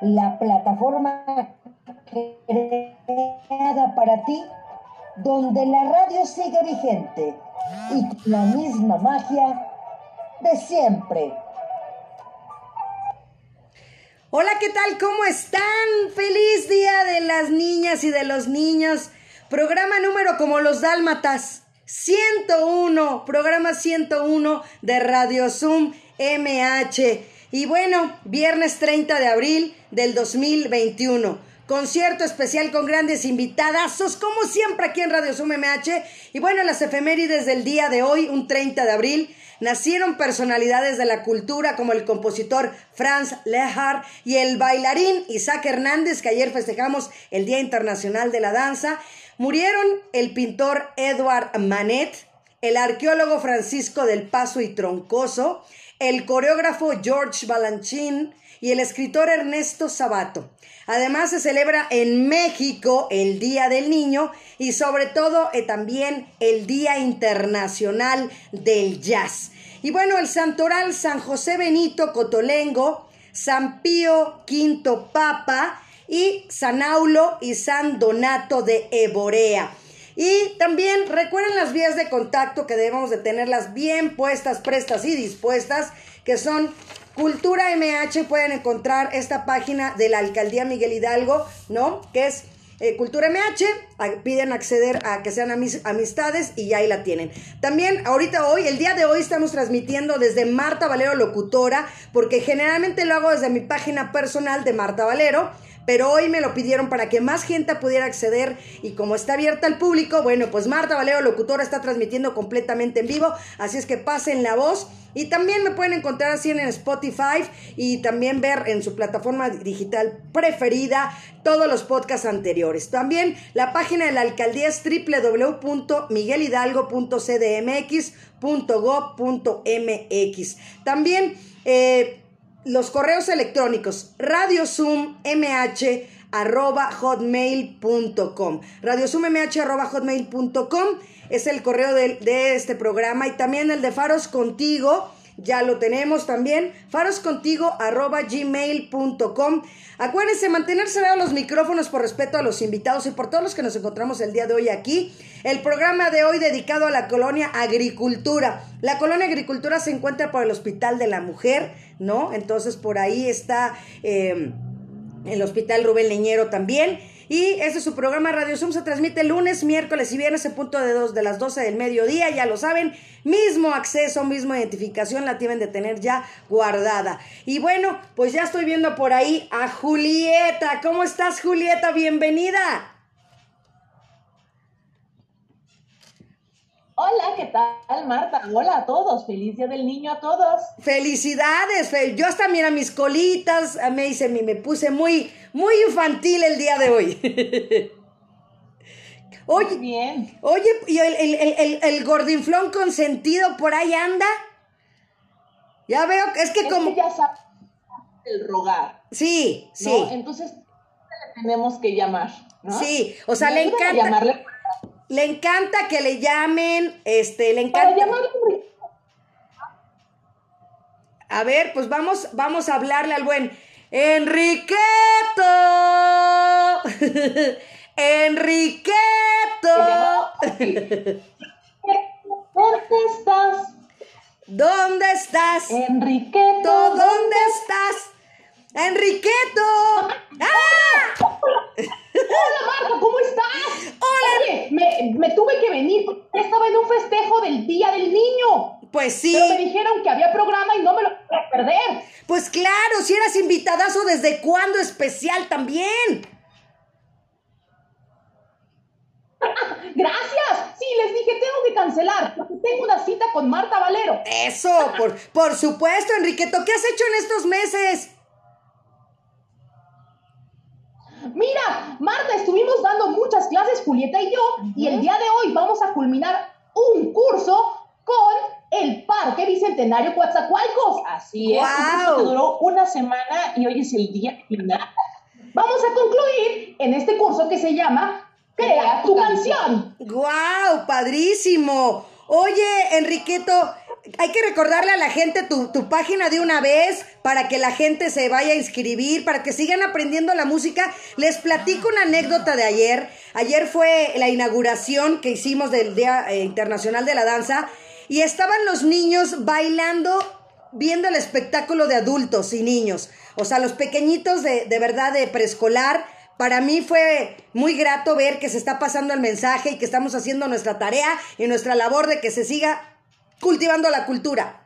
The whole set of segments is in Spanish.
La plataforma creada para ti, donde la radio sigue vigente y la misma magia de siempre. Hola, ¿qué tal? ¿Cómo están? Feliz día de las niñas y de los niños. Programa número como los dálmatas. 101, programa 101 de Radio Zoom MH. Y bueno, viernes 30 de abril del 2021. Concierto especial con grandes invitadazos, como siempre aquí en Radio Zoom MH. Y bueno, las efemérides del día de hoy, un 30 de abril, nacieron personalidades de la cultura como el compositor Franz Lehart y el bailarín Isaac Hernández, que ayer festejamos el Día Internacional de la Danza. Murieron el pintor Edward Manet, el arqueólogo Francisco del Paso y Troncoso, el coreógrafo George Balanchine y el escritor Ernesto Sabato. Además se celebra en México el Día del Niño y sobre todo eh, también el Día Internacional del Jazz. Y bueno, el santoral San José Benito Cotolengo, San Pío V Papa y San Aulo y San Donato de Eborea. Y también recuerden las vías de contacto que debemos de tenerlas bien puestas, prestas y dispuestas, que son Cultura MH, pueden encontrar esta página de la Alcaldía Miguel Hidalgo, ¿no? Que es eh, Cultura MH, piden acceder a que sean amistades y ya ahí la tienen. También ahorita hoy, el día de hoy estamos transmitiendo desde Marta Valero Locutora, porque generalmente lo hago desde mi página personal de Marta Valero pero hoy me lo pidieron para que más gente pudiera acceder y como está abierta al público, bueno, pues Marta Valero, locutora, está transmitiendo completamente en vivo, así es que pasen la voz y también me pueden encontrar así en Spotify y también ver en su plataforma digital preferida todos los podcasts anteriores. También la página de la alcaldía es www.miguelhidalgo.cdmx.gov.mx. También eh, los correos electrónicos radiozoom mh arroba hotmail.com radiozoom.mh arroba hotmail.com es el correo de, de, este programa y también el de Faros Contigo ya lo tenemos también faroscontigo arroba gmail.com acuérdense mantenerse a los micrófonos por respeto a los invitados y por todos los que nos encontramos el día de hoy aquí. El programa de hoy dedicado a la colonia agricultura. La colonia agricultura se encuentra por el hospital de la mujer ¿no? Entonces por ahí está eh, el Hospital Rubén Leñero también. Y ese es su programa Radio Zoom. Se transmite lunes, miércoles y viernes en punto de, dos, de las 12 del mediodía. Ya lo saben. Mismo acceso, misma identificación la tienen de tener ya guardada. Y bueno, pues ya estoy viendo por ahí a Julieta. ¿Cómo estás, Julieta? Bienvenida. Hola, ¿qué tal, Marta? Hola a todos, feliz día del niño a todos. Felicidades, yo hasta mira mis colitas, me hice, me puse muy, muy infantil el día de hoy. Oye, bien. Oye, ¿y el, el, el, gordinflón consentido por ahí anda? Ya veo, es que como... ya sabe el rogar. Sí, sí. Entonces, le tenemos que llamar, ¿no? Sí, o sea, le encanta... Llamarle le encanta que le llamen, este, le encanta. A ver, pues vamos, vamos a hablarle al buen Enriqueto. Enriqueto. ¿Dónde estás? ¿Dónde estás? Enriqueto. ¿Dónde estás? Enriqueto. ¡Ah! Hola Marta, ¿cómo estás? Hola. Oye, me, tuve que venir porque estaba en un festejo del Día del Niño. Pues sí. Pero me dijeron que había programa y no me lo a perder. Pues claro, si eras invitadazo, ¿desde cuándo especial también? Gracias. Sí, les dije, tengo que cancelar porque tengo una cita con Marta Valero. Eso, por, por supuesto, Enriqueto. ¿Qué has hecho en estos meses? Mira, Marta, estuvimos dando muchas clases, Julieta y yo, y el día de hoy vamos a culminar un curso con el Parque Bicentenario Coatzacoalcos. Así es, wow. duró una semana y hoy es el día final. Vamos a concluir en este curso que se llama Crea tu canción. ¡Guau! ¡Padrísimo! Oye, Enriqueto, hay que recordarle a la gente tu, tu, página de una vez para que la gente se vaya a inscribir, para que sigan aprendiendo la música. Les platico una anécdota de ayer. Ayer fue la inauguración que hicimos del Día eh, Internacional de la Danza y estaban los niños bailando, viendo el espectáculo de adultos y niños. O sea, los pequeñitos de, de verdad de preescolar. Para mí fue muy grato ver que se está pasando el mensaje y que estamos haciendo nuestra tarea y nuestra labor de que se siga cultivando la cultura.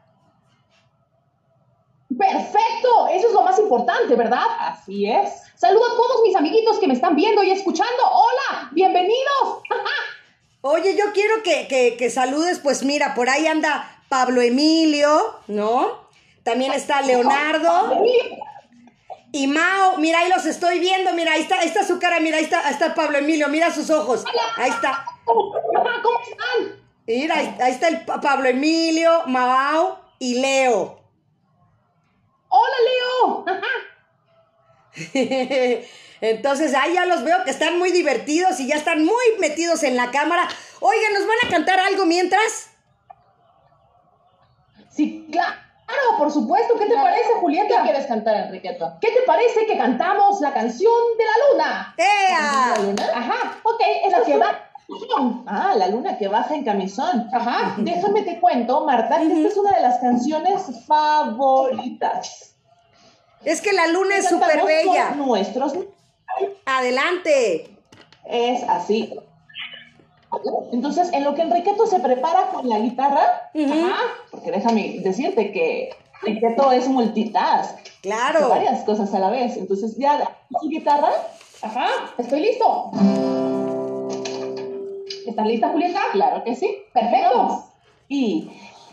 Perfecto, eso es lo más importante, ¿verdad? Así es. Saludo a todos mis amiguitos que me están viendo y escuchando. Hola, bienvenidos. Oye, yo quiero que, que, saludes, pues mira, por ahí anda Pablo Emilio, ¿no? También está Leonardo. Y Mao, mira, ahí los estoy viendo, mira, ahí está, ahí está su cara, mira, ahí está, ahí está Pablo Emilio, mira sus ojos. Ahí está. ¿Cómo están? Mira, ahí, está el Pablo Emilio, Mao y Leo. ¡Hola, Leo! Entonces, ahí ya los veo que están muy divertidos y ya están muy metidos en la cámara. Oigan, ¿nos van a cantar algo mientras? Sí, claro, por supuesto. ¿Qué te parece, Julieta? ¿Qué quieres cantar, Enriqueto? ¿Qué te parece que cantamos la canción de la luna? ¡Ea! ¿La luna? Ajá, ok, es la que va Ah, la luna que baja en camisón. Ajá. Déjame te cuento, Marta, que esta es una de las canciones favoritas. Es que la luna es súper bella. Nuestros. Adelante. Es así. Entonces, en lo que Enriqueto se prepara con la guitarra, Ajá. porque déjame decirte que Enriqueto es multitask. Claro. Varias cosas a la vez. Entonces, ya, su guitarra. Ajá, estoy listo. ¿Estás lista, Julieta? Claro que sí. Perfecto. Y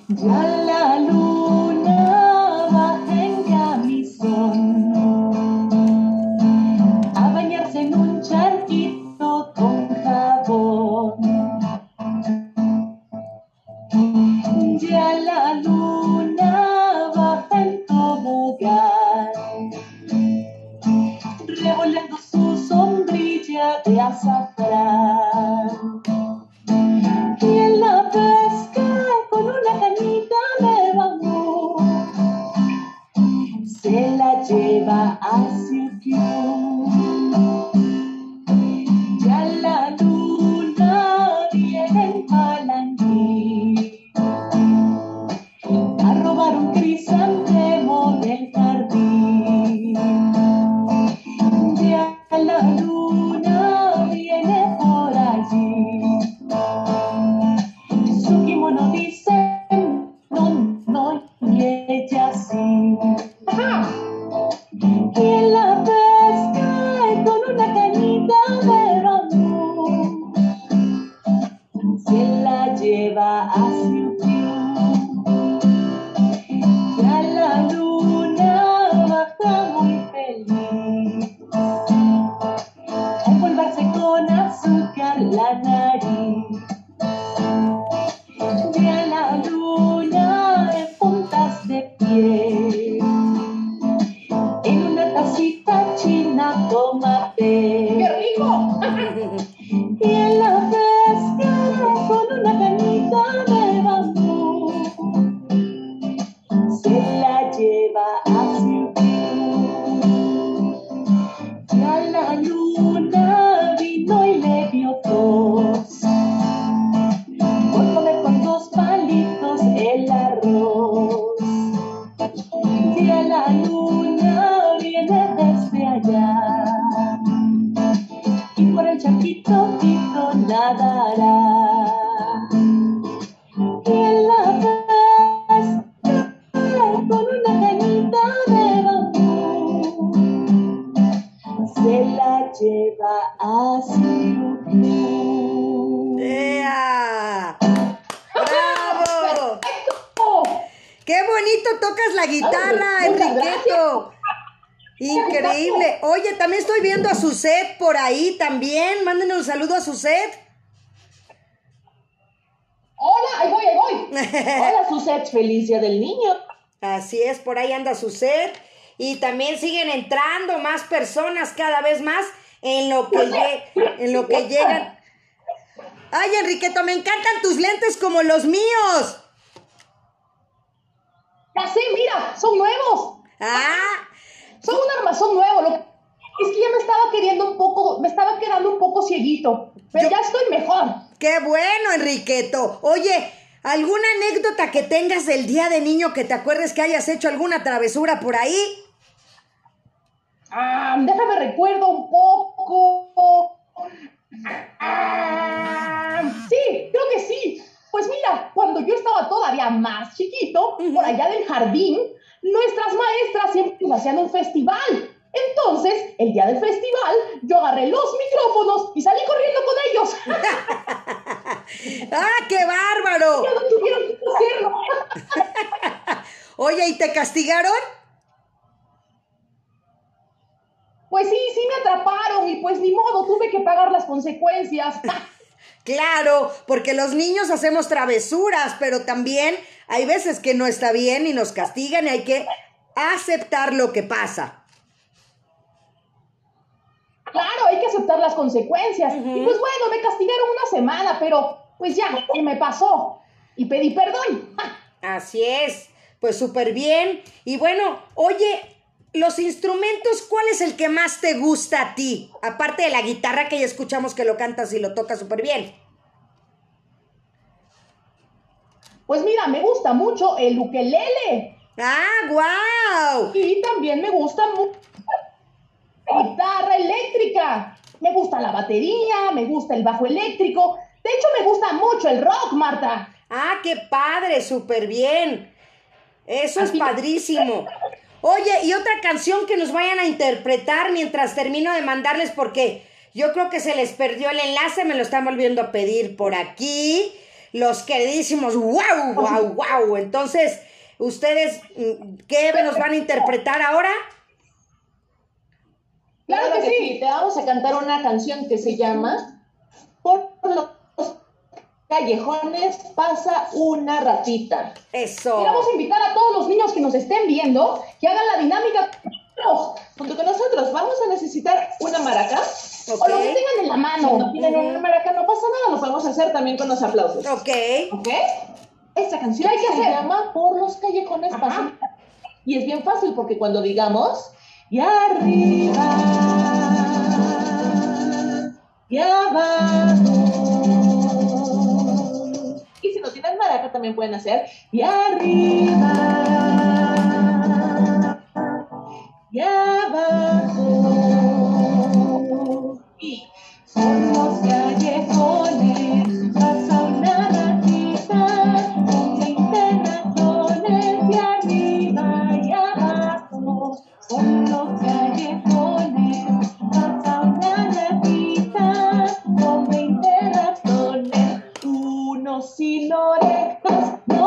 ya la luna baja en camisón a bañarse en un charquito con jabón. Ya la luna baja en tobogán, revolando su sombrilla de azafrán. A Siukiu. Bonito tocas la guitarra, Ay, muchas Enriqueto! Increíble. Oye, también estoy viendo a Suset por ahí también. Mándenle un saludo a Suset. hola, ahí voy, ahí voy. Hola, Suset, feliz día del niño. Así es, por ahí anda Suset. Y también siguen entrando más personas cada vez más en lo que, en lo que llegan. Ay, Enriqueto, me encantan tus lentes como los míos. Ya sé, mira, son nuevos. Ah, Son un armazón nuevo. Lo... Es que ya me estaba queriendo un poco, me estaba quedando un poco cieguito. Pero Yo- ya estoy mejor. qué bueno, Enriqueto. Oye, ¿alguna anécdota que tengas del día de niño que te acuerdes que hayas hecho alguna travesura por ahí? Ah, déjame recuerdo un poco. Ah, sí, creo que sí. Pues mira, cuando yo estaba todavía más chiquito, por allá del jardín, nuestras maestras siempre hacían un festival. Entonces, el día del festival, yo agarré los micrófonos y salí corriendo con ellos. ¡Ah, qué bárbaro! ya no tuvieron que hacerlo. Oye, ¿y te castigaron? Pues sí, sí me atraparon y pues ni modo, tuve que pagar las consecuencias. Claro, porque los niños hacemos travesuras, pero también hay veces que no está bien y nos castigan y hay que aceptar lo que pasa. Claro, hay que aceptar las consecuencias. Y pues bueno, me castigaron una semana, pero pues ya, se me pasó. Y pedí perdón. Así es, pues súper bien. Y bueno, oye, los instrumentos, ¿cuál es el que más te gusta a ti? Aparte de la guitarra que ya escuchamos que lo cantas y lo tocas súper bien. Pues mira, me gusta mucho el ukelele. ¡Ah, wow! Y también me gusta mucho la guitarra eléctrica. Me gusta la batería, me gusta el bajo eléctrico. De hecho, me gusta mucho el rock, Marta. ¡Ah, qué padre! ¡Súper bien! Eso es padrísimo. Oye, y otra canción que nos vayan a interpretar mientras termino de mandarles porque yo creo que se les perdió el enlace, me lo están volviendo a pedir por aquí. Los queridísimos, wow, wow, wow. Entonces, ¿ustedes mm, qué nos van a interpretar ahora? Claro que sí. Te vamos a cantar una canción que se llama Por los callejones pasa una ratita. Eso. A invitar a todos los niños que nos estén viendo que hagan la dinámica Junto con nosotros vamos a necesitar una maraca. Ok. o lo que tengan en la Si mano. no tienen una maraca, no pasa nada, lo podemos hacer también con los aplausos. Ok. ¿Ok? Esta canción ¿Qué hay que se hacer? llama Por los callejones Ajá. pasa. Y es bien fácil porque cuando digamos y arriba y abajo. Maraca también pueden hacer. Y arriba. Y abajo. Y son los unos sin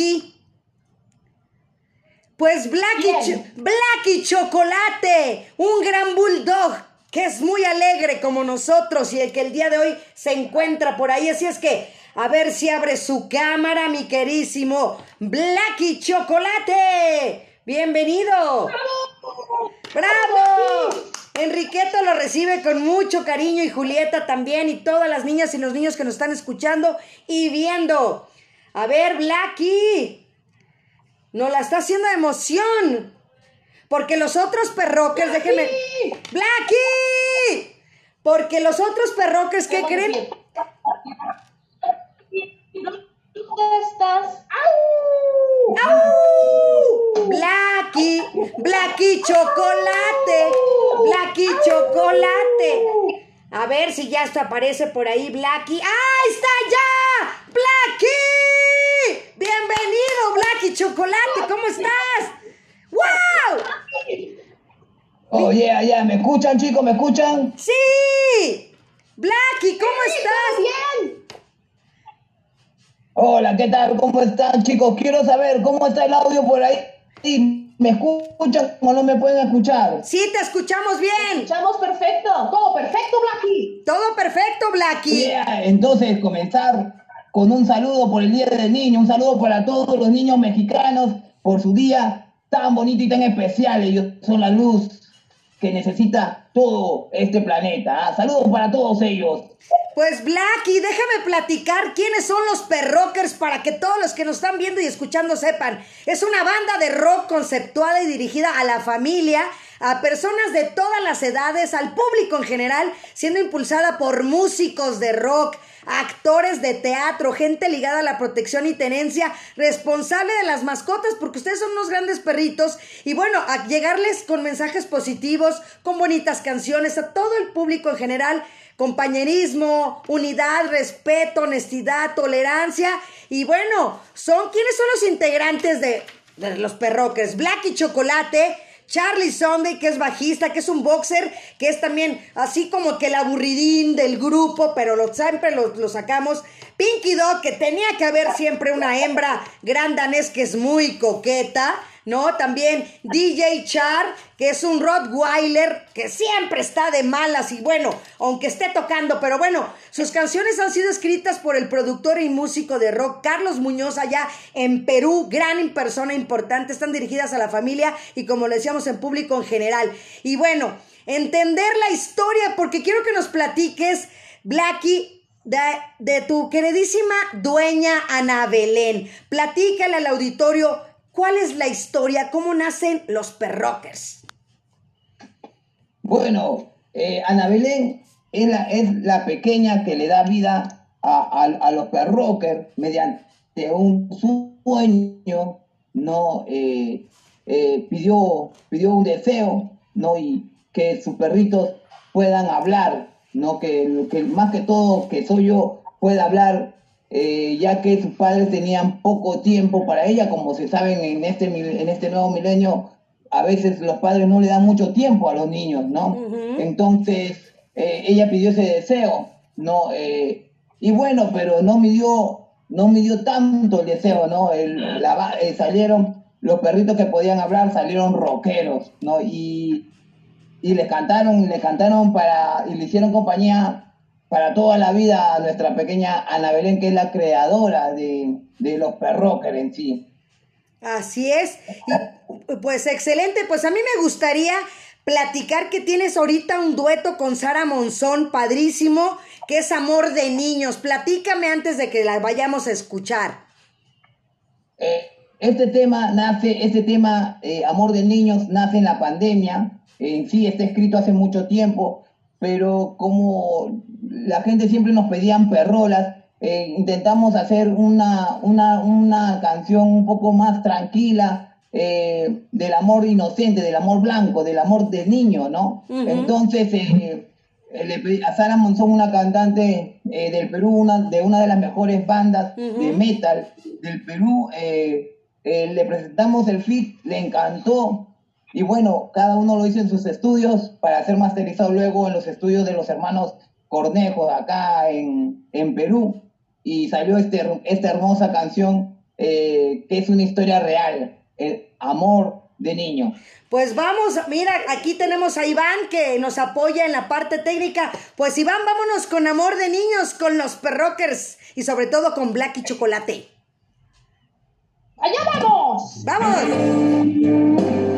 aquí? Pues Blacky, ¿Quién? Cho- Blacky Chocolate, un gran bulldog que es muy alegre como nosotros y el que el día de hoy se encuentra por ahí. Así es que a ver si abre su cámara, mi querísimo Blacky Chocolate. Bienvenido. ¡Bravo! Enriqueto lo recibe con mucho cariño y Julieta también y todas las niñas y los niños que nos están escuchando y viendo. A ver, Blacky. Nos la está haciendo de emoción. Porque los otros perroques, déjenme. ¡Blacky! Porque los otros perroques, ¿qué creen? ¿Dónde estás? ¡Au! Blacky, Blacky Chocolate, Blacky Chocolate. A ver si ya hasta aparece por ahí Blacky. ¡Ah, está ya! ¡Blacky! Bienvenido, Blacky Chocolate, ¿cómo estás? ¡Wow! Oh, yeah, yeah, ¿me escuchan, chicos? ¿Me escuchan? ¡Sí! Blacky, ¿cómo estás? ¡Bien! Hola, ¿qué tal? ¿Cómo están, chicos? Quiero saber cómo está el audio por ahí. ¿Me escuchan o no me pueden escuchar? Sí, te escuchamos bien. Escuchamos perfecto. Todo perfecto, Blacky. Todo perfecto, Blacky. Yeah, entonces comenzar con un saludo por el Día del Niño, un saludo para todos los niños mexicanos por su día tan bonito y tan especial. Ellos son la luz que necesita todo este planeta. ¿ah? Saludos para todos ellos. Pues Blacky, déjame platicar quiénes son los perrockers para que todos los que nos están viendo y escuchando sepan. Es una banda de rock conceptuada y dirigida a la familia, a personas de todas las edades, al público en general, siendo impulsada por músicos de rock, actores de teatro, gente ligada a la protección y tenencia, responsable de las mascotas, porque ustedes son unos grandes perritos, y bueno, a llegarles con mensajes positivos, con bonitas canciones a todo el público en general, compañerismo, unidad, respeto, honestidad, tolerancia, y bueno, son, ¿quiénes son los integrantes de, de los perroques? Black y Chocolate, Charlie Sunday, que es bajista, que es un boxer, que es también así como que el aburridín del grupo, pero lo, siempre lo, lo sacamos. Pinky Dog, que tenía que haber siempre una hembra grandanés que es muy coqueta, ¿no? También DJ Char, que es un Rottweiler que siempre está de malas y bueno, aunque esté tocando, pero bueno, sus canciones han sido escritas por el productor y músico de rock Carlos Muñoz allá en Perú, gran persona importante, están dirigidas a la familia y como le decíamos en público en general. Y bueno, entender la historia, porque quiero que nos platiques, Blackie, de, de tu queridísima dueña Ana Belén. Platícale al auditorio cuál es la historia, cómo nacen los perrockers. Bueno, eh, Ana Belén es la, es la pequeña que le da vida a, los perrockers mediante un sueño, ¿no? Eh, eh, pidió, pidió un deseo, ¿no? Y que sus perritos puedan hablar, ¿no? Que más que todo, que soy yo, pueda hablar, eh, ya que sus padres tenían poco tiempo para ella, como se saben en este, en este nuevo milenio, a veces los padres no le dan mucho tiempo a los niños, ¿no? Entonces, eh, ella pidió ese deseo, ¿no? Eh, y bueno, pero no midió, no midió tanto el deseo, ¿no? El- la salieron, los perritos que podían hablar salieron rockeros, ¿no? Y, y le cantaron, le cantaron para, y le hicieron compañía para toda la vida a nuestra pequeña Ana Belén, que es la creadora de, de los perrockers en sí. Así es. Y, pues excelente. Pues a mí me gustaría platicar que tienes ahorita un dueto con Sara Monzón, padrísimo, que es Amor de Niños. Platícame antes de que la vayamos a escuchar. Eh, este tema nace, este tema, eh, Amor de Niños, nace en la pandemia. En sí está escrito hace mucho tiempo, pero como la gente siempre nos pedían perrolas, eh, intentamos hacer una, una, una canción un poco más tranquila eh, del amor inocente, del amor blanco, del amor de niño, ¿no? Entonces, eh, le pedí a Sara Monzón, una cantante del Perú, una, de una de las mejores bandas de metal del Perú, le presentamos el fit, le encantó. Y bueno, cada uno lo hizo en sus estudios para ser masterizado luego en los estudios de los hermanos Cornejos acá en, en Perú. y salió este, esta hermosa canción eh, que es una historia real, el amor de niño. Pues vamos, mira, aquí tenemos a Iván que nos apoya en la parte técnica. Pues Iván, vámonos con amor de niños, con los perrockers y sobre todo con Black y Chocolate. ¡Allá vamos! ¡Vamos!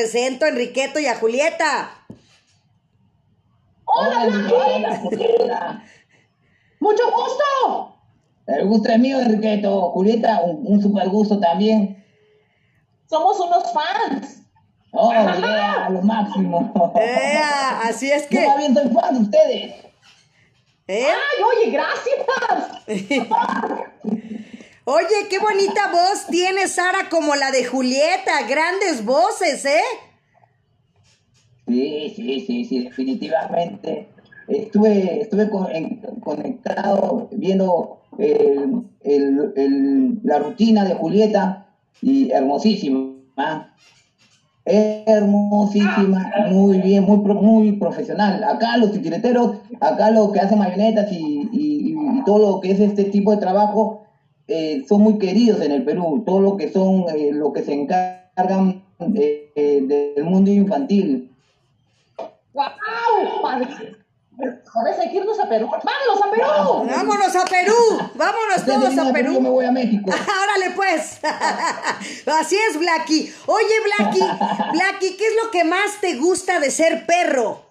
Presento a Enriqueto y a Julieta. ¡Hola! Hola, Julieta. ¡Mucho gusto! El gusto es mío, Enriqueto. Julieta, un, un super gusto también. Somos unos fans. Oh, yeah, lo máximo. ¡Ea! Así es Yo que. más bien soy fan de ustedes. ¿eh? ¡Ay, oye, gracias! Oye, qué bonita voz tiene Sara como la de Julieta. Grandes voces, ¿eh? Sí, sí, sí, sí, definitivamente. Estuve, estuve conectado viendo el- la rutina de Julieta y hermosísima. Hermosísima, muy bien, muy, muy profesional. Acá los titireteros, acá los que hacen marionetas y todo lo que es este tipo de trabajo eh, son muy queridos en el Perú. Todo lo que son, eh, lo que se encargan eh, eh, del mundo infantil. ¡Guau! Padre. Joder, hay que irnos a Perú. ¡Vámonos a Perú! Vámonos a Perú. Vámonos todos a Perú, Yo me voy a México. Órale pues. Así es, Blacky. Oye, Blacky, Blacky, ¿qué es lo que más te gusta de ser perro?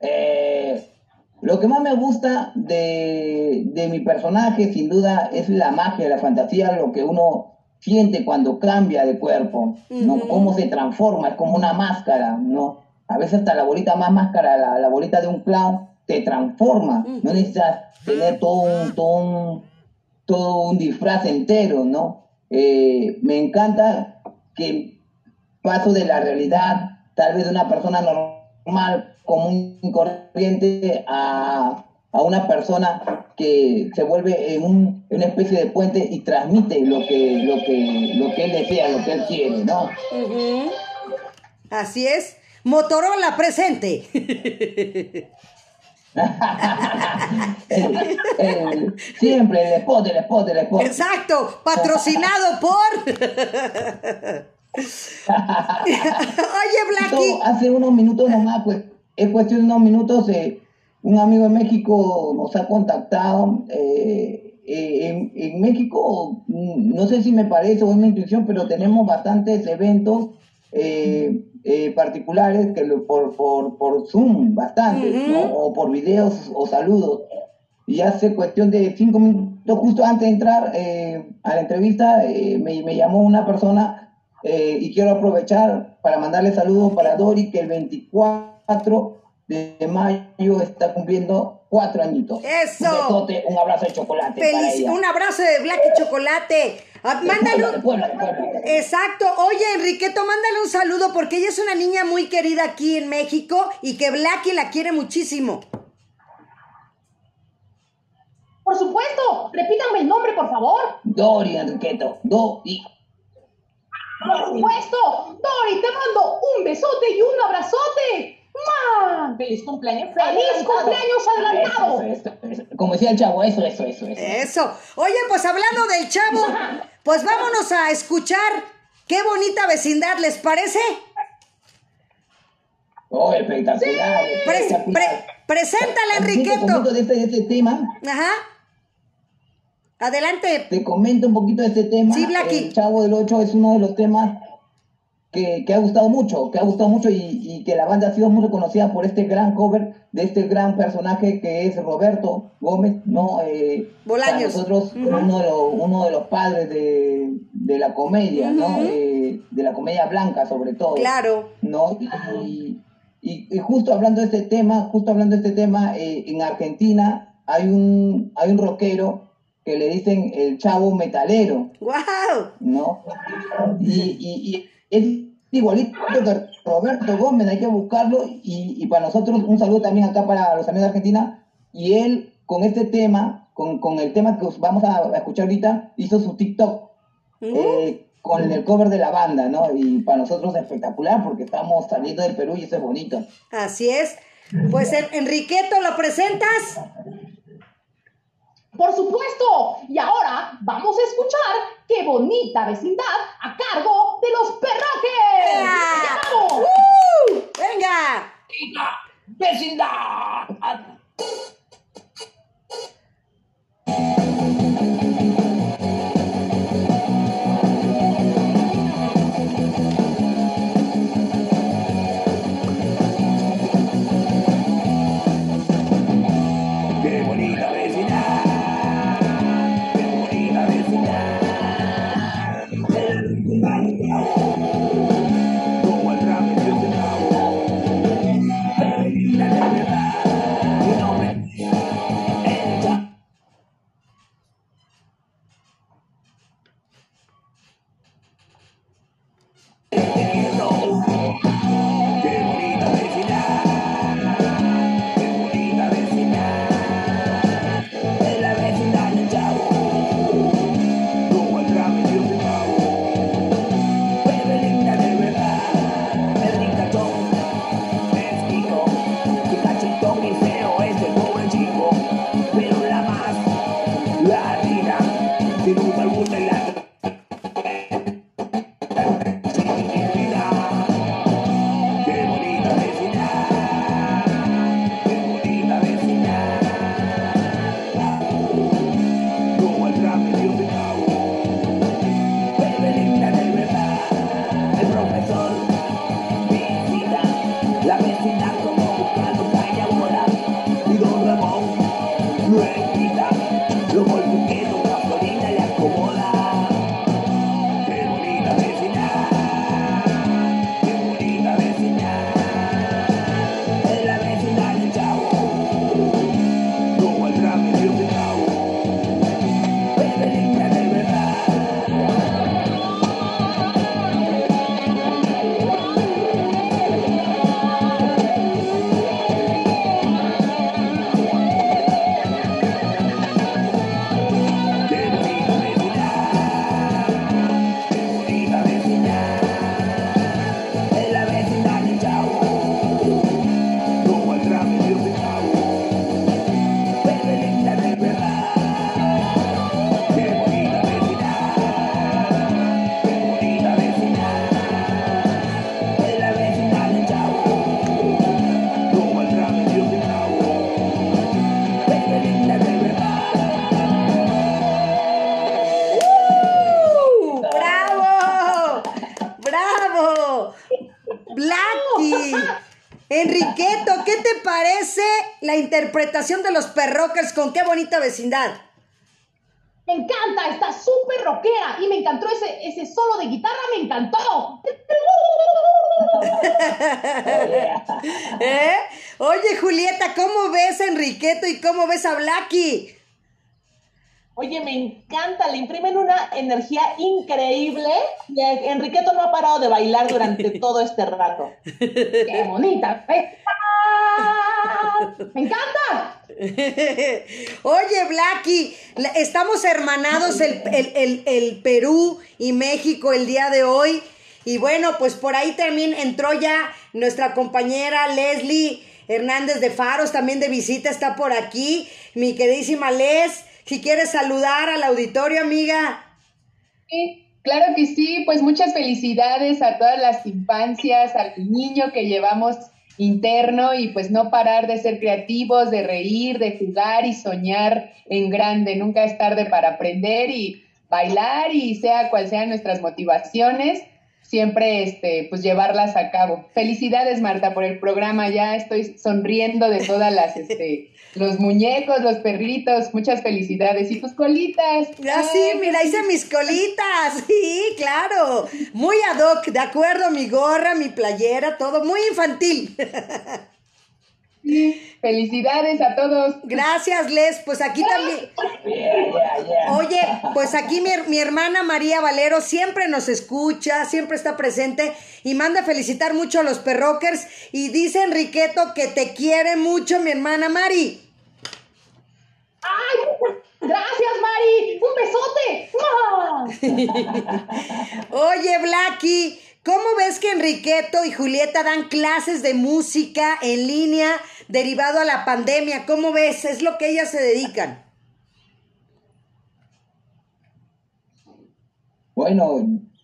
Eh, lo que más me gusta de, de mi personaje, sin duda, es la magia, la fantasía, lo que uno siente cuando cambia de cuerpo. Cómo se transforma, es como una máscara, ¿no? A veces hasta la bolita más máscara, la, la bolita de un clown, te transforma. Ujú. No necesitas tener todo un, todo un, todo un disfraz entero, ¿no? Eh, me encanta que paso de la realidad, tal vez de una persona normal, común y corriente, a, a una persona que se vuelve en un- una especie de puente y transmite lo que, lo que, lo que él desea, lo que él quiere, ¿no? Así es. Motorola presente. El- el- siempre el spot, el spot, el spot. Exacto, patrocinado por. Oye, Blacky. Hace unos minutos nomás, pues, es cuestión de unos minutos, eh, un amigo de México nos ha contactado. eh, eh, en, en México, mm, no sé si me parece o es mi intuición, pero tenemos bastantes eventos eh, eh, particulares que lo- por, por, por Zoom, bastantes, Ujú. ¿no? o por videos o saludos. Y hace cuestión de cinco minutos, justo antes de entrar a la entrevista, eh, me, me llamó una persona eh, y quiero aprovechar para mandarle saludos para Dori, que el 24 de mayo está cumpliendo cuatro añitos. ¡Eso! Un besote, un abrazo de chocolate. para Feliz, ella. un abrazo de Blacky Chocolate. Ah, De Mándale Puebla, de un. Puebla, de Puebla. Exacto. Oye, Enriqueto, mándale un saludo porque ella es una niña muy querida aquí en México y que Blacky la quiere muchísimo. Por supuesto, repítanme el nombre, por favor. Dori, Enriqueto. Dori. Por supuesto. Dori, te mando un besote y un abrazote. ¡Mua! Feliz cumpleaños. ¡Feliz cumpleaños adelantado! Eso, eso, eso. Como decía el chavo, eso, eso, eso. eso. Eso. Oye, pues hablando del chavo, pues vámonos a escuchar qué bonita vecindad, ¿les parece? Oh, espectacular. Pre- espectacular. pre- preséntala, Así te Enriqueto. comento de este, de este tema. Ajá. Adelante. Te comento un poquito de este tema. Sí, Blacky. El Chavo del 8 es uno de los temas que, que ha gustado mucho, que ha gustado mucho y, y que la banda ha sido muy reconocida por este gran cover de este gran personaje que es Roberto Gómez, ¿no? Eh, Bolaños. Para nosotros, uno, de los, uno de los padres de, de la comedia, ¿no? Eh, de la comedia blanca, sobre todo. Claro. ¿no? Y, y- y justo hablando de este tema, justo hablando de este tema, eh, en Argentina hay un, hay un rockero que le dicen el chavo metalero, ¡Wow! ¿no? Y es igualito que Roberto Gómez, hay que buscarlo, y, y para nosotros un saludo también acá para los amigos de Argentina, y él con este tema, con, con el tema que os vamos a, a escuchar ahorita, hizo su TikTok. eh, con el cover de la banda, ¿no? Y para nosotros es espectacular porque estamos saliendo del Perú y eso es bonito. Así es. Pues En- Enriqueto, ¿lo presentas? Por supuesto. Y ahora vamos a escuchar qué bonita vecindad a cargo de los perroques. ¡Ea! ¡Vamos! ¡Uh! ¡Venga! ¡Vecindad! Interpretación de los perrockers con qué bonita vecindad? Me encanta, está súper rockera y me encantó ese, ese solo de guitarra, me encantó. ¿Eh? Oye, Julieta, ¿cómo ves a Enriqueto y cómo ves a Blacky? Oye, me encanta, le imprimen una energía increíble y Enriqueto no ha parado de bailar durante todo este rato. ¡Qué bonita! ¿eh? ¡Me encanta! Oye, Blacky, la- estamos hermanados el, el- el- el Perú y México el día de hoy. Y bueno, pues por ahí también entró ya nuestra compañera Leslie Hernández de Faros, también de visita está por aquí. Mi queridísima Les, si quieres saludar al auditorio, amiga. Sí, claro que sí, pues muchas felicidades a todas las infancias, al niño que llevamos interno y pues no parar de ser creativos, de reír, de jugar y soñar en grande. Nunca es tarde para aprender y bailar y sea cual sean nuestras motivaciones, siempre este pues llevarlas a cabo. Felicidades Marta por el programa, ya estoy sonriendo de todas las este los muñecos, los perritos, muchas felicidades y tus colitas. Ah, sí, mira, hice mis colitas. Sí, claro. Muy ad hoc, de acuerdo, mi gorra, mi playera, todo muy infantil. Felicidades a todos. Gracias, Les. Pues aquí también. Yeah, yeah. Oye, pues aquí mi, mi hermana María Valero siempre nos escucha, siempre está presente y manda a felicitar mucho a los perrockers. Y dice Enriqueto que te quiere mucho mi hermana Mari. ¡Ay! ¡Gracias, Mari! ¡Un besote! Oye, Blacky, ¿cómo ves que Enriqueto y Julieta dan clases de música en línea derivado a la pandemia? ¿Cómo ves? Es lo que ellas se dedican. Bueno,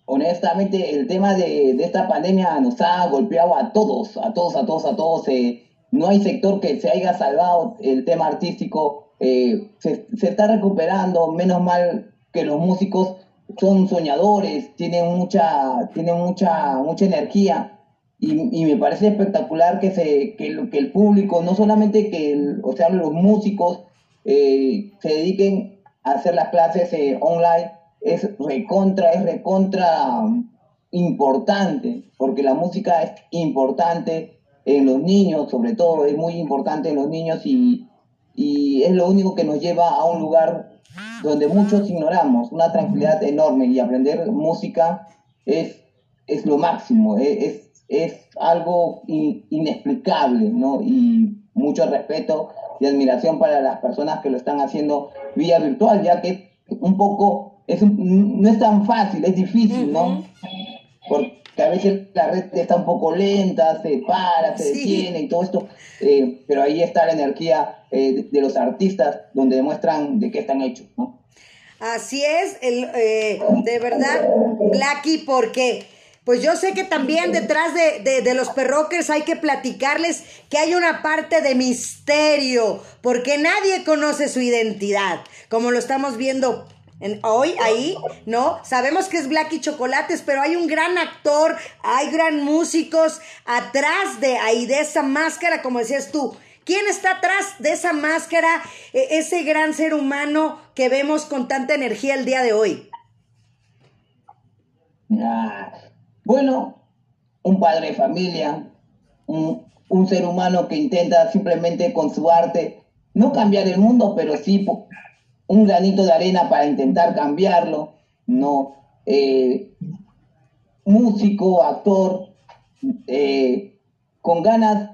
honestamente, el tema de, de esta pandemia nos ha golpeado a todos, a todos, a todos, a todos. eh, no hay sector que se haya salvado el tema artístico. Eh, se, está recuperando, menos mal que los músicos son soñadores, tienen mucha, tienen mucha, mucha energía. Y, me parece espectacular que, se, que, lo- que el público, no solamente que el- o sea, los músicos eh, se dediquen a hacer las clases eh, online, es recontra, es recontra um, importante, porque la música es importante en los niños, sobre todo, es muy importante en los niños y, y es lo único que nos lleva a un lugar donde muchos ignoramos, una tranquilidad enorme y aprender música es, es lo máximo, es, es, es algo in- inexplicable, ¿no? Y mucho respeto y admiración para las personas que lo están haciendo vía virtual, ya que un poco, es un- no es tan fácil, es difícil, ¿no? Porque a veces la red está un poco lenta, se para, se Sí. detiene y todo esto, eh, pero ahí está la energía eh, de, de los artistas donde demuestran de qué están hechos, ¿no? Así es, el, eh, de verdad, Blacky, porque pues yo sé que también detrás de, de- de los perrockers hay que platicarles que hay una parte de misterio, porque nadie conoce su identidad, como lo estamos viendo en- hoy ahí, ¿no? Sabemos que es Blacky Chocolates, pero hay un gran actor, hay gran músicos atrás de ahí, de esa máscara, como decías tú. ¿Quién está atrás de esa máscara, e- ese gran ser humano que vemos con tanta energía el día de hoy? Ah, bueno, un padre de familia, un, un ser humano que intenta simplemente con su arte, no cambiar el mundo, pero sí un granito de arena para intentar cambiarlo, ¿no? Eh, músico, actor, eh, con ganas,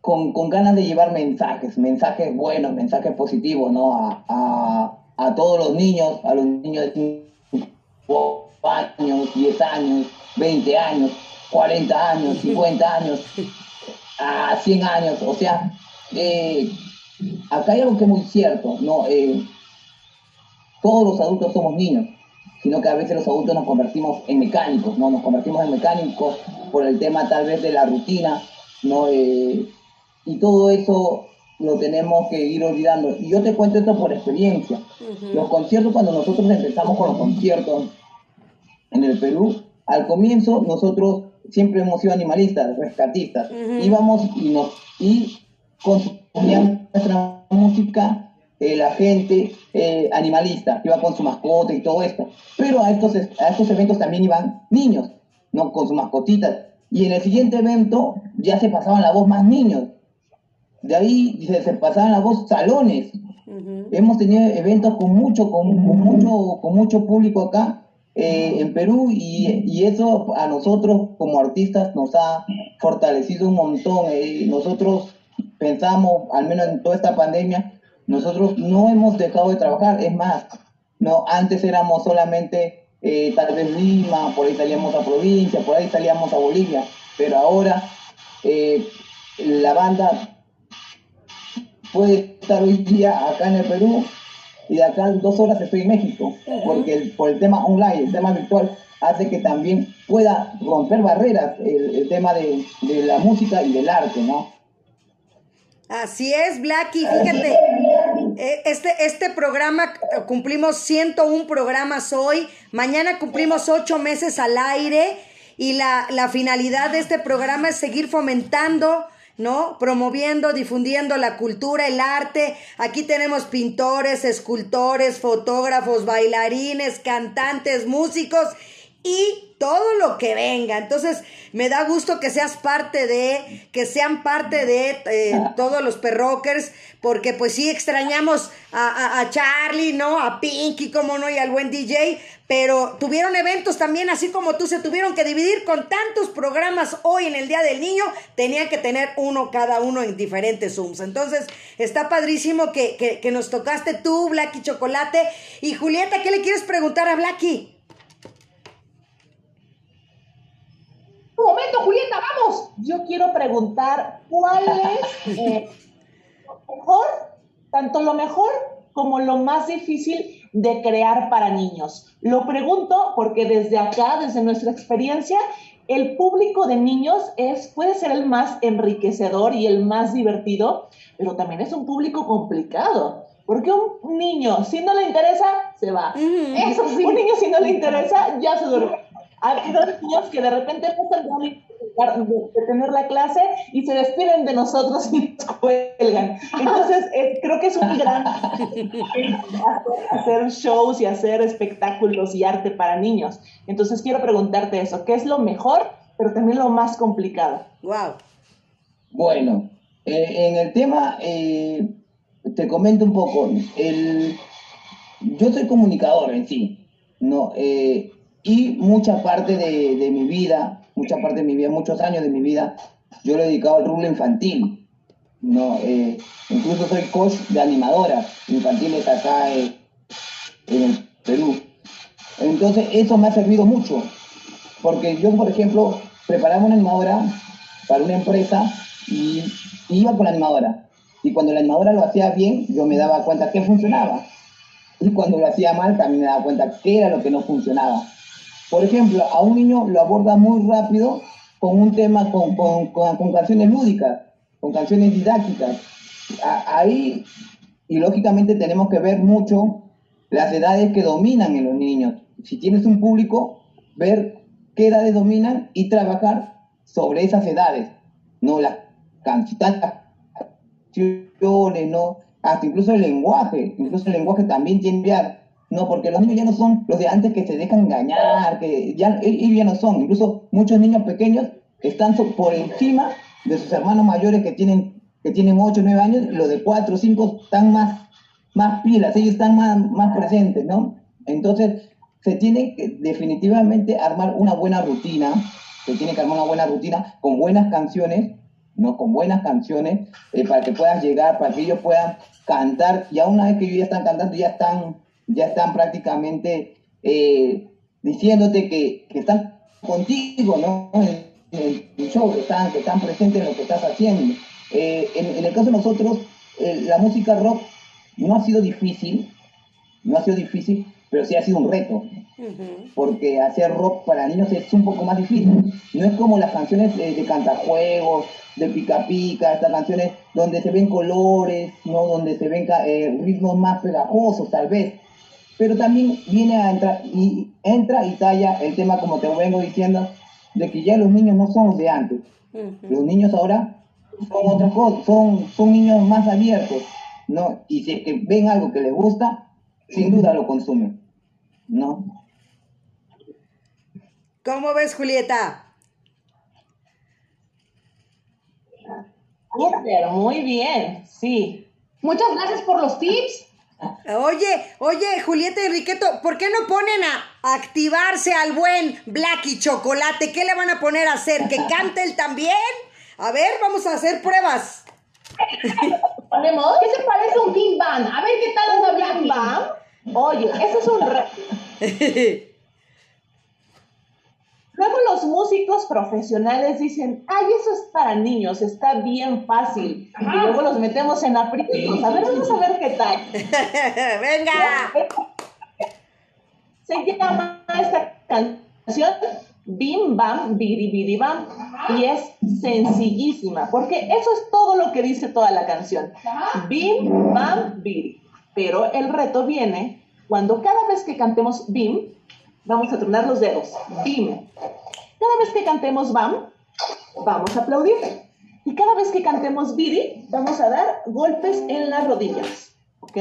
con, con ganas de llevar mensajes, mensajes buenos, mensajes positivos, ¿no? A, a, a todos los niños, a los niños de 5 años, 10 años, 20 años, 40 años, 50 años, a 100 años, o sea, eh, acá hay algo que es muy cierto, ¿no? Eh, todos los adultos somos niños, sino que a veces los adultos nos convertimos en mecánicos, ¿no? Nos convertimos en mecánicos por el tema tal vez de la rutina, ¿no? Eh, y todo eso lo tenemos que ir olvidando. Y yo te cuento esto por experiencia. Los conciertos, cuando nosotros empezamos con los conciertos en el Perú, al comienzo nosotros siempre hemos sido animalistas, rescatistas. Ujú. Íbamos y nos y consumíamos nuestra música eh, la gente eh, animalista, iba con su mascota y todo esto. Pero a estos, a estos eventos también iban niños, ¿no? Con sus mascotitas. Y en el siguiente evento ya se pasaban la voz más niños. De ahí se, se pasaban la voz salones. Ujú. Hemos tenido eventos con mucho, con, con mucho, con mucho público acá eh, en Perú y, y eso a nosotros como artistas nos ha fortalecido un montón. Eh, nosotros pensamos, al menos en toda esta pandemia, nosotros no hemos dejado de trabajar. Es más, no, antes éramos solamente eh, tal vez Lima, por ahí salíamos a provincia, por ahí salíamos a Bolivia, pero ahora eh, la banda puede estar hoy día acá en el Perú y de acá dos horas estoy en México, porque el- por el tema online, el tema virtual, hace que también pueda romper barreras el, el tema de, de la música y del arte, ¿no? Así es, Blacky, fíjate, este, este programa, eh, cumplimos 101 programas hoy, mañana cumplimos 8 meses al aire y la, la finalidad de este programa es seguir fomentando, ¿no? Promoviendo, difundiendo la cultura, el arte. Aquí tenemos pintores, escultores, fotógrafos, bailarines, cantantes, músicos y todo lo que venga. Entonces, me da gusto que seas parte de, que sean parte de eh, todos los perrockers, porque pues sí extrañamos a, a- a Charlie, ¿no? A Pinky, como no, y al buen DJ, pero tuvieron eventos también, así como tú, se tuvieron que dividir con tantos programas hoy en el Día del Niño, tenían que tener uno cada uno en diferentes Zooms. Entonces, está padrísimo que, que, que nos tocaste tú, Blacky Chocolate. Y Julieta, ¿qué le quieres preguntar a Blacky? Un momento, Julieta, vamos. Yo quiero preguntar cuál es eh, lo mejor, tanto lo mejor como lo más difícil de crear para niños. Lo pregunto porque desde acá, desde nuestra experiencia, el público de niños es, puede ser el más enriquecedor y el más divertido, pero también es un público complicado. Porque un niño, si no le interesa, se va. Eso sí. Un niño, si no le interesa, ya se duerme. Ha habido niños que de repente pasan de, de tener la clase y se despiden de nosotros y nos cuelgan. Entonces, eh, creo que es un gran hacer shows y hacer espectáculos y arte para niños. Entonces, quiero preguntarte eso, ¿qué es lo mejor, pero también lo más complicado? Wow. Bueno, eh, en el tema, eh, te comento un poco. El, yo soy comunicador en sí, ¿no? Eh, y mucha parte de, de mi vida, mucha parte de mi vida, muchos años de mi vida, yo lo he dedicado al rubro infantil, ¿no? Eh, incluso soy coach de animadoras infantiles acá eh, en el Perú. Entonces, eso me ha servido mucho, porque yo, por ejemplo, preparaba una animadora para una empresa y iba con la animadora. Y cuando la animadora lo hacía bien, yo me daba cuenta que funcionaba. Y cuando lo hacía mal, también me daba cuenta qué era lo que no funcionaba. Por ejemplo, a un niño lo aborda muy rápido con un tema, con, con, con, canciones lúdicas, con canciones didácticas. Ahí, y lógicamente tenemos que ver mucho las edades que dominan en los niños. Si tienes un público, ver qué edades dominan y trabajar sobre esas edades. No las canciones, ¿no? Hasta incluso el lenguaje, incluso el lenguaje también tiene que ¿no? Porque los niños ya no son los de antes que se dejan engañar, que ya, ya no son, incluso muchos niños pequeños están por encima de sus hermanos mayores que tienen, que tienen 8 o 9 años, los de 4 o 5 están más, más pilas, ellos están más, más presentes, ¿no? Entonces, se tiene que definitivamente armar una buena rutina, se tiene que armar una buena rutina con buenas canciones, ¿no? Con buenas canciones, eh, para que puedas llegar, para que ellos puedan cantar, ya una vez que ellos ya están cantando, ya están, ya están prácticamente eh, diciéndote que, que están contigo, ¿no? En, en el show, que están, que están presentes en lo que estás haciendo. Eh, en, en el caso de nosotros, eh, la música rock no ha sido difícil, no ha sido difícil, pero sí ha sido un reto porque hacer rock para niños es un poco más difícil. No es como las canciones de, de cantajuegos, de pica pica, estas canciones donde se ven colores, no donde se ven eh, ritmos más pegajosos tal vez. Pero también viene a entrar y entra y talla el tema como te vengo diciendo de que ya los niños no son de antes. Los niños ahora son otra cosa, son, son niños más abiertos, ¿no? Y si es que ven algo que les gusta, sin duda lo consumen, ¿no? ¿Cómo ves, Julieta? Muy bien, sí. Muchas gracias por los tips. Oye, oye, Julieta y Enriqueto, ¿por qué no ponen a activarse al buen Black y Chocolate? ¿Qué le van a poner a hacer? ¿Que cante él también? A ver, vamos a hacer pruebas. ¿Ponemos? ¿Qué se parece a un Bim Bam? A ver qué tal anda Black Bim Bam. Oye, eso es un. Luego los músicos profesionales dicen, ay, eso es para niños, está bien fácil. Y luego los metemos en aprietos. A ver, vamos a ver qué tal. Venga. Se llama esta canción Bim Bam Biri Biri Bam y es sencillísima, porque eso es todo lo que dice toda la canción. Bim Bam Biri. Pero el reto viene cuando cada vez que cantemos Bim, vamos a tronar los dedos. Bim. Cada vez que cantemos Bam, vamos a aplaudir. Y cada vez que cantemos Biri, vamos a dar golpes en las rodillas. ¿Ok?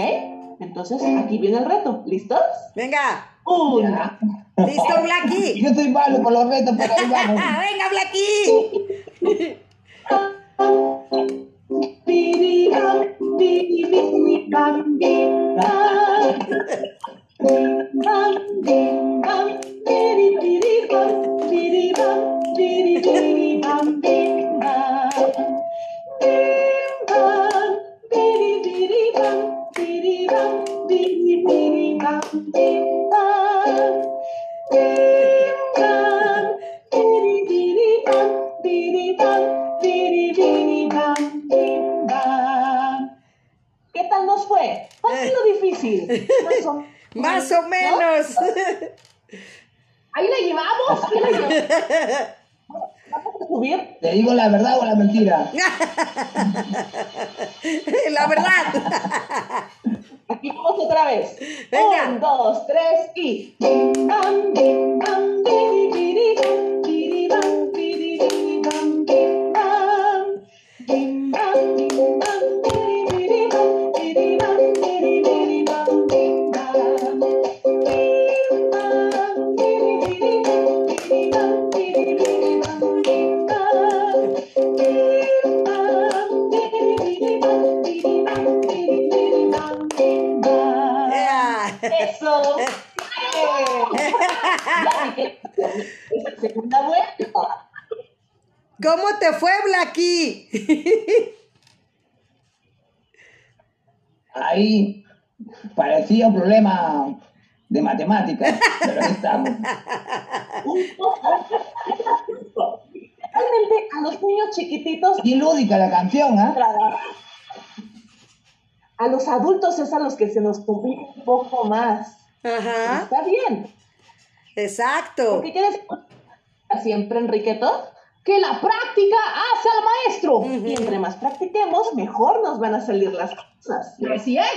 Entonces, aquí viene el reto. ¿Listos? Venga. Una. ¿Listo, Blacky? Yo soy malo con los retos, pero ahí vamos. Venga, Blacky. Y la canción, ¿ah? a los adultos es a los que se nos complica un poco más. Ajá. Está bien. Exacto. ¿Por qué quieres siempre, Enriqueto? Que la práctica hace al maestro. Y entre más practiquemos, mejor nos van a salir las cosas. Así es.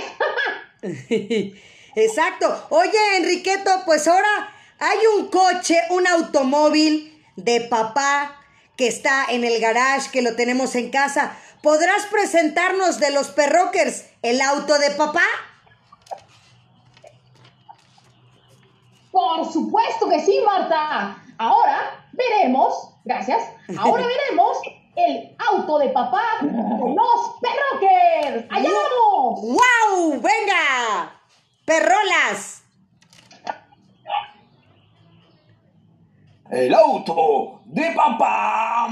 Exacto. Oye, Enriqueto, pues ahora hay un coche, un automóvil de papá que está en el garage, que lo tenemos en casa. ¿Podrás presentarnos de los perrockers el auto de papá? Por supuesto que sí, Marta. Ahora veremos, gracias, ahora veremos el auto de papá con los perrockers. ¡Allá vamos! ¡Wow! ¡Venga! ¡Perrolas! El auto de papá.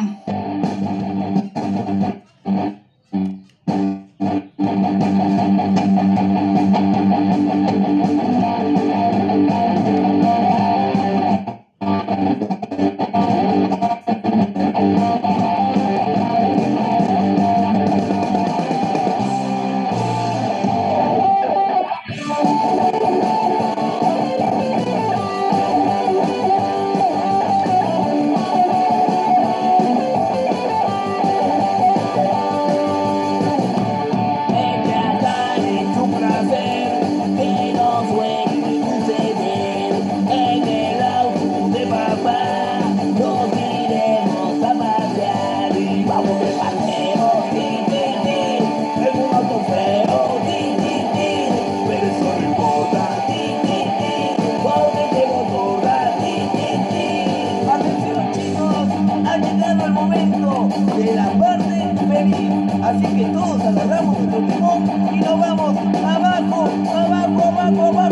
Abajo,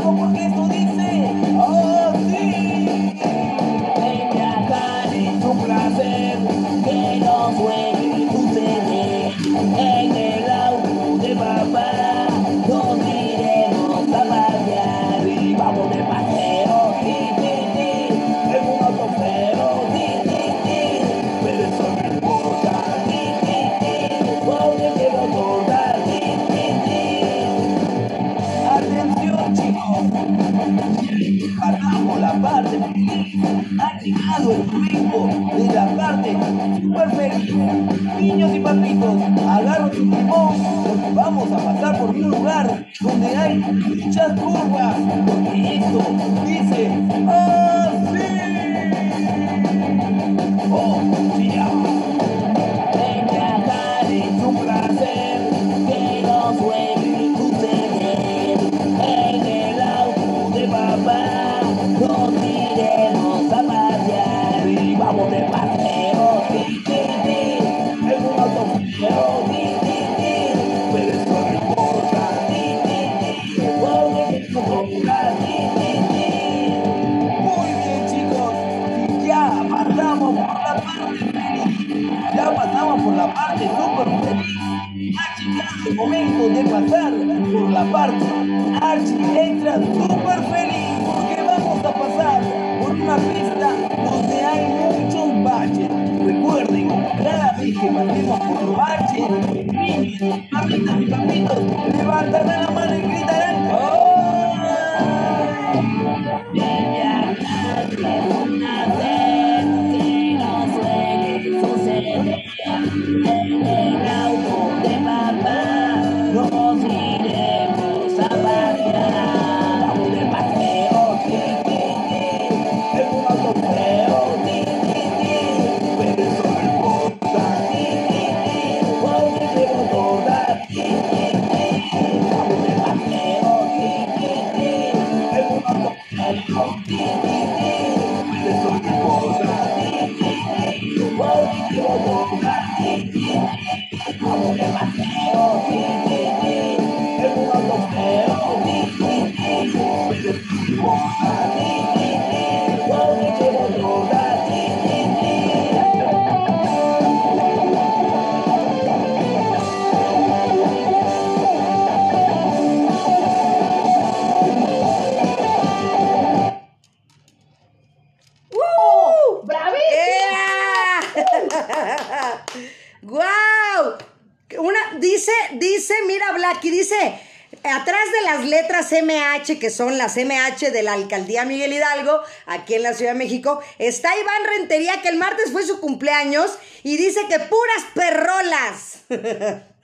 MH, que son las MH de la alcaldía Miguel Hidalgo, aquí en la Ciudad de México, está Iván Rentería, que el martes fue su cumpleaños, y dice que puras perrolas.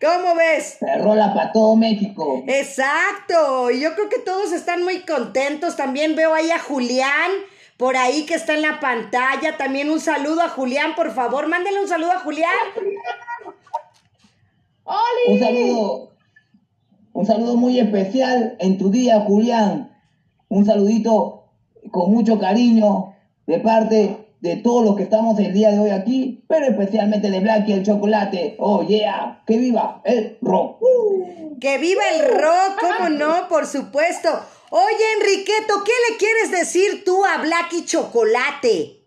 ¿Cómo ves? Perrola para todo México. Exacto, yo creo que todos están muy contentos. También veo ahí a Julián, por ahí que está en la pantalla. También un saludo a Julián, por favor, mándele un saludo a Julián. ¡Oli! Un saludo, un saludo muy especial en tu día, Julián. Un saludito con mucho cariño de parte de todos los que estamos el día de hoy aquí, pero especialmente de Blacky el chocolate. Oh yeah, que viva el rock. Uh. Que viva el rock, cómo no, por supuesto. Oye, Enriqueto, ¿qué le quieres decir tú a Blacky Chocolate?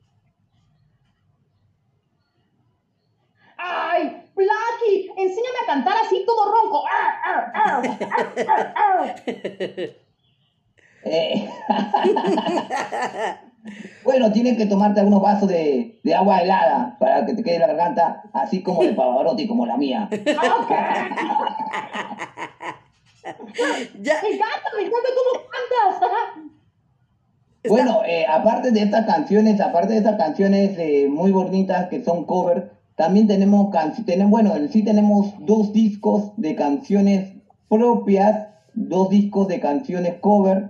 ¡Ay! Blacky, enséñame a cantar así todo ronco. ¡Ar, ar, ar, ar, ar, ar! Eh, bueno, tienes que tomarte algunos vasos de, de agua helada para que te quede la garganta así como de Pavarotti, como la mía. Ya, Me encanta, me encanta cómo cantas. Bueno, eh, aparte de estas canciones, aparte de estas canciones eh, muy bonitas que son cover, también tenemos, tenemos, bueno, en sí tenemos dos discos de canciones propias, dos discos de canciones cover,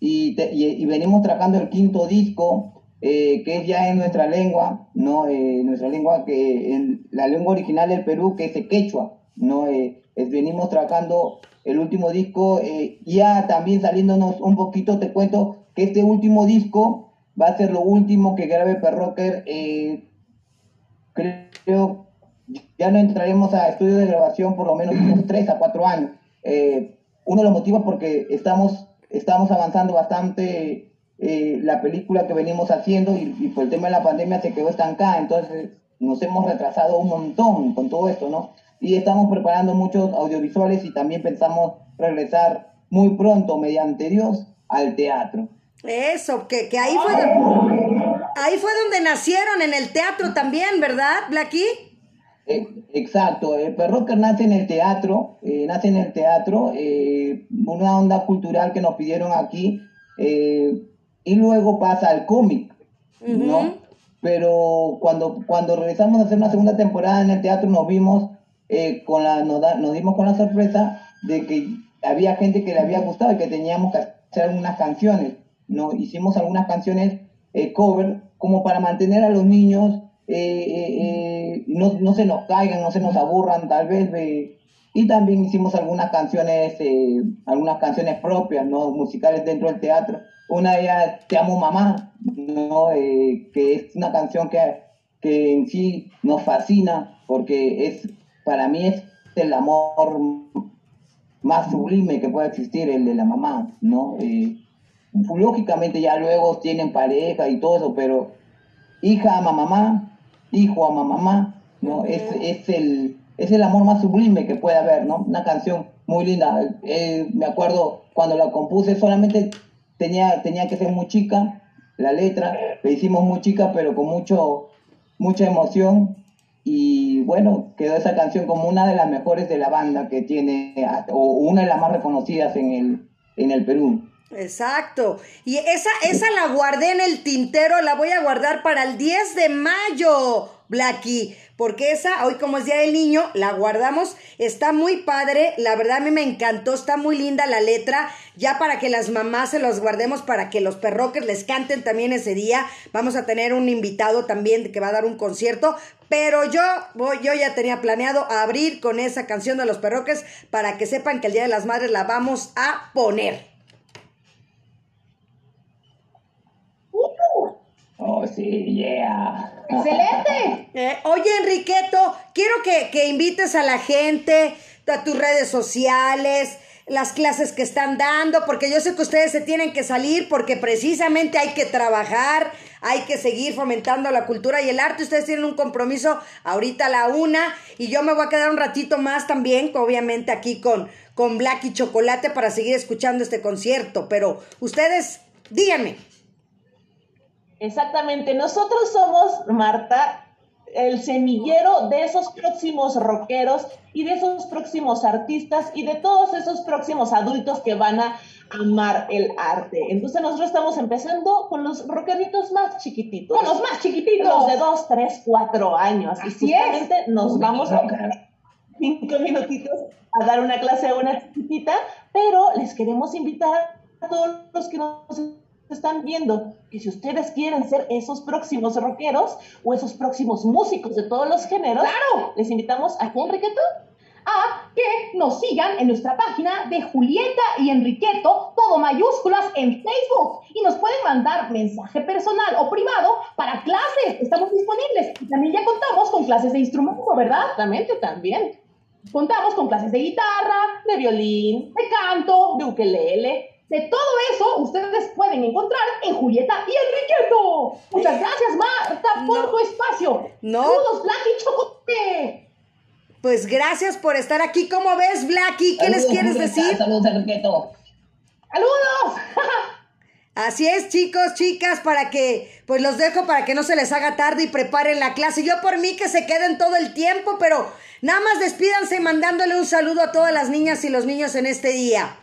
y, y, venimos trabajando el quinto disco, eh, que es ya en nuestra lengua, ¿no? Eh, nuestra lengua, que en la lengua original del Perú, que es el quechua, ¿no? Eh, es- venimos trabajando el último disco, ya también saliéndonos un poquito, te cuento que este último disco va a ser lo último que grabe Perrocker creo, ya no entraremos a estudios de grabación por lo menos unos 3 a 4 años. Eh, uno de los motivos porque estamos, estamos avanzando bastante eh, la película que venimos haciendo y, y por el tema de la pandemia se quedó estancada, entonces nos hemos retrasado un montón con todo esto, ¿no? Y estamos preparando muchos audiovisuales y también pensamos regresar muy pronto, mediante Dios, al teatro. Eso, que, que ahí fue donde, ahí fue donde nacieron en el teatro también, ¿verdad, Blacky? Eh, Exacto, el Perrocker nace en el teatro, eh, nace en el teatro, eh, una onda cultural que nos pidieron aquí, eh, y luego pasa al cómic, ¿no? Pero cuando, cuando regresamos a hacer una segunda temporada en el teatro nos vimos eh, con la, nos, da- nos dimos con la sorpresa de que había gente que le había gustado y que teníamos que hacer algunas canciones, ¿no? Hicimos algunas canciones eh, cover como para mantener a los niños eh, eh, eh, no, no se nos caigan, no se nos aburran tal vez y también hicimos algunas canciones, algunas canciones propias, ¿no? musicales dentro del teatro. Una de ellas, Te amo mamá, ¿no? Que es una canción que, que en sí nos fascina porque es, para mí es el amor más sublime que puede existir, el de la mamá, ¿no? Lógicamente ya luego tienen pareja y todo eso, pero hija ama mamá, hijo ama mamá, ¿no? Es, es, el, es el amor más sublime que puede haber, ¿no? Una canción muy linda. Eh, me acuerdo cuando la compuse, solamente tenía, tenía que ser muy chica, la letra, la hicimos muy chica, pero con mucho, mucha emoción. Y bueno, quedó esa canción como una de las mejores de la banda que tiene, o una de las más reconocidas en el, en el Perú. Exacto. Y esa, esa la guardé en el tintero, la voy a guardar para el 10 de mayo, Blacky. Porque esa, hoy como es Día del Niño, la guardamos. Está muy padre. La verdad a mí me encantó. Está muy linda la letra. Ya para que las mamás se los guardemos para que los perroques les canten también ese día. Vamos a tener un invitado también que va a dar un concierto. Pero yo, voy, yo ya tenía planeado abrir con esa canción de los perroques para que sepan que el Día de las Madres la vamos a poner. Oh, sí, yeah. ¡Excelente! Eh, oye, Enriqueto, quiero que, que invites a la gente a tus redes sociales, las clases que están dando, porque yo sé que ustedes se tienen que salir porque precisamente hay que trabajar, hay que seguir fomentando la cultura y el arte. Ustedes tienen un compromiso ahorita a la una y yo me voy a quedar un ratito más también, obviamente aquí con, con Black y Chocolate para seguir escuchando este concierto. Pero ustedes, díganme. Exactamente, nosotros somos, Marta, el semillero de esos próximos rockeros y de esos próximos artistas y de todos esos próximos adultos que van a amar el arte. Entonces nosotros estamos empezando con los rockeritos más chiquititos. Con los más chiquititos. Los de 2, 3, 4 años. y es. justamente nos vamos a cinco minutitos a dar una clase a una chiquitita, pero les queremos invitar a todos los que nos están viendo que si ustedes quieren ser esos próximos rockeros o esos próximos músicos de todos los géneros, ¡Claro! les invitamos a qué, Enriqueto? a que nos sigan en nuestra página de Julieta y Enriqueto, todo mayúsculas en Facebook. Y nos pueden mandar mensaje personal o privado para clases. Estamos disponibles. Y también ya contamos con clases de instrumento, ¿verdad? Exactamente, también. Contamos con clases de guitarra, De violín, de canto, de ukelele. De todo eso ustedes pueden encontrar en Julieta y Enriqueto. Muchas gracias, Marta, por No. tu espacio. No. Saludos, Black y Chocote. Pues gracias por estar aquí. ¿Cómo ves, Blacky? ¿Qué les quieres Julieta, decir? Saludos, Enriqueto. ¡Saludos! Así es, chicos, chicas, para que, pues los dejo para que no se les haga tarde y preparen la clase. Yo por mí que se queden todo el tiempo, pero nada más despídanse mandándole un saludo a todas las niñas y los niños en este día.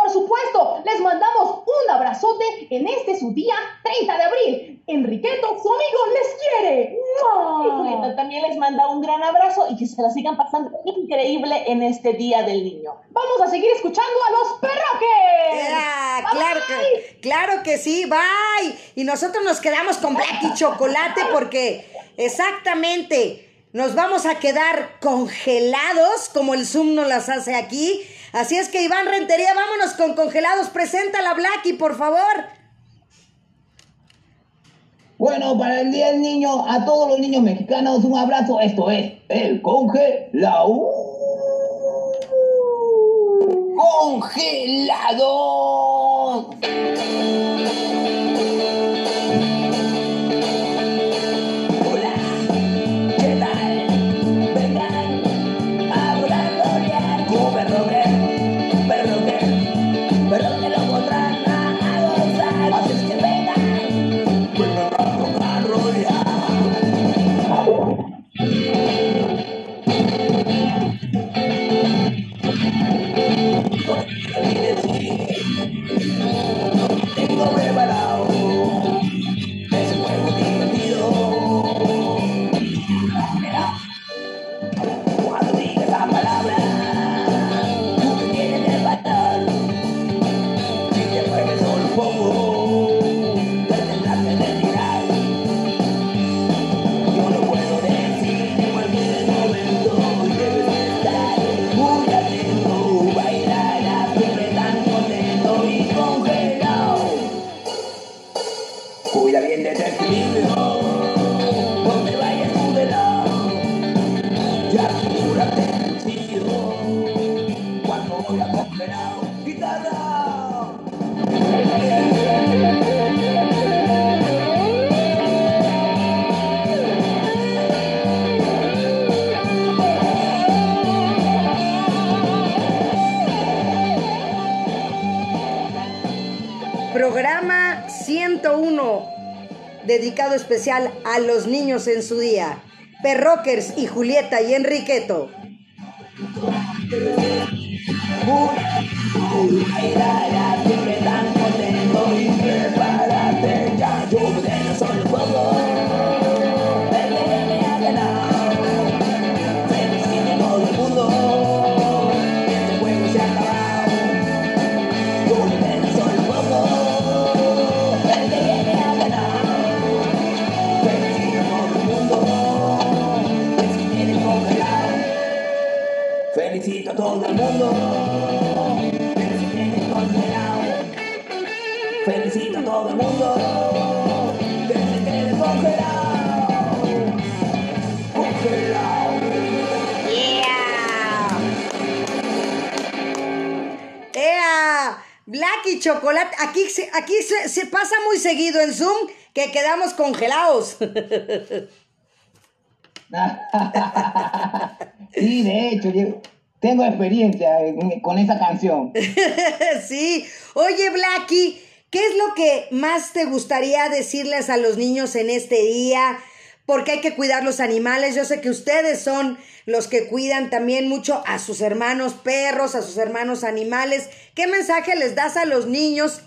Por supuesto, les mandamos un abrazote en este su día 30 de abril. Enriqueto, su amigo, les quiere. ¡Mua! Y Julieta también les manda un gran abrazo y que se la sigan pasando increíble en este Día del Niño. Vamos a seguir escuchando a los perroques. Bye, claro bye. que, claro que sí, bye. Y nosotros nos quedamos con Black y Chocolate porque exactamente nos vamos a quedar congelados como el Zoom nos las hace aquí. Así es que Iván Rentería, vámonos con congelados. Preséntala Blacky, por favor. Bueno, para el Día del Niño, a todos los niños mexicanos, un abrazo. Esto es el congelado. Congelado. Ya del sitio cuando voy a congelar guitarra. Programa 101, dedicado especial a los niños en su día. Perrockers y Julieta y Enriqueto. Y chocolate. Aquí, se, aquí se, se pasa muy seguido en Zoom que quedamos congelados. Sí, de hecho, yo tengo experiencia en- con esa canción. sí. Oye, Blacky, ¿qué es lo que más te gustaría decirles a los niños en este día? Porque hay que cuidar los animales. Yo sé que ustedes son los que cuidan también mucho a sus hermanos perros, a sus hermanos animales. ¿Qué mensaje les das a los niños